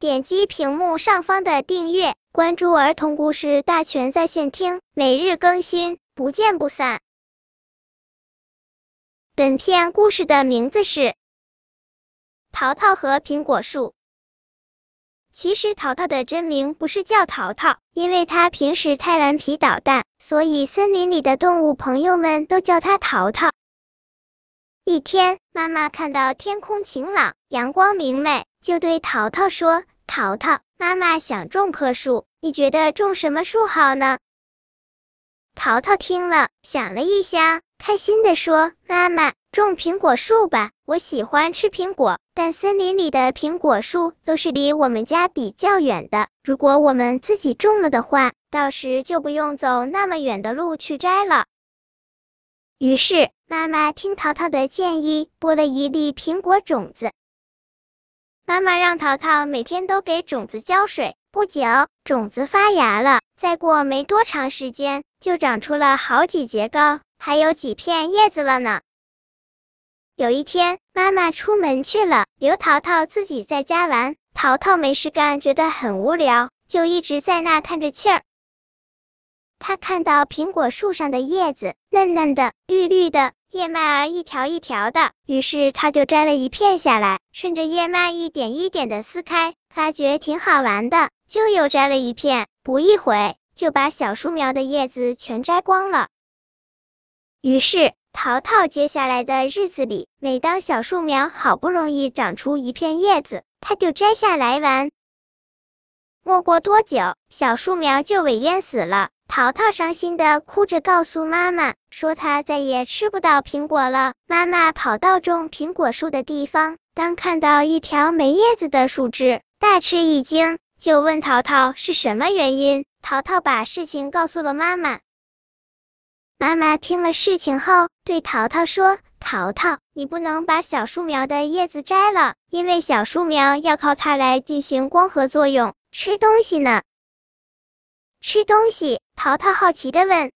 点击屏幕上方的订阅，关注儿童故事大全在线听，每日更新，不见不散。本片故事的名字是《淘淘和苹果树》。其实淘淘的真名不是叫淘淘，因为他平时太顽皮捣蛋，所以森林里的动物朋友们都叫他淘淘。一天，妈妈看到天空晴朗，阳光明媚，就对淘淘说：“淘淘，妈妈想种棵树，你觉得种什么树好呢？”淘淘听了，想了一下，开心的说：“妈妈。”种苹果树吧，我喜欢吃苹果，但森林里的苹果树都是离我们家比较远的。如果我们自己种了的话，到时就不用走那么远的路去摘了。于是，妈妈听淘淘的建议，播了一粒苹果种子。妈妈让淘淘每天都给种子浇水。不久，种子发芽了，再过没多长时间，就长出了好几节高，还有几片叶子了呢。有一天，妈妈出门去了，留淘淘自己在家玩。淘淘没事干，觉得很无聊，就一直在那叹着气儿。他看到苹果树上的叶子嫩嫩的、绿绿的，叶脉儿一条一条的，于是他就摘了一片下来，顺着叶脉一点一点的撕开，发觉挺好玩的，就又摘了一片。不一会，就把小树苗的叶子全摘光了。于是。淘淘接下来的日子里，每当小树苗好不容易长出一片叶子，他就摘下来玩。没过多久，小树苗就萎淹死了。淘淘伤心的哭着告诉妈妈，说他再也吃不到苹果了。妈妈跑到种苹果树的地方，当看到一条没叶子的树枝，大吃一惊，就问淘淘是什么原因。淘淘把事情告诉了妈妈。妈妈听了事情后，对淘淘说：“淘淘，你不能把小树苗的叶子摘了，因为小树苗要靠它来进行光合作用，吃东西呢。”吃东西？淘淘好奇的问。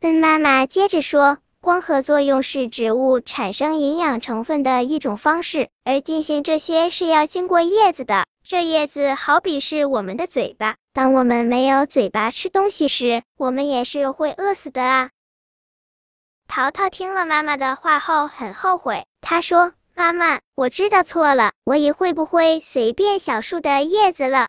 笨妈妈接着说：“光合作用是植物产生营养成分的一种方式，而进行这些是要经过叶子的。这叶子好比是我们的嘴巴。”当我们没有嘴巴吃东西时，我们也是会饿死的啊！淘淘听了妈妈的话后很后悔，他说：“妈妈，我知道错了，我以会不会随便小树的叶子了。”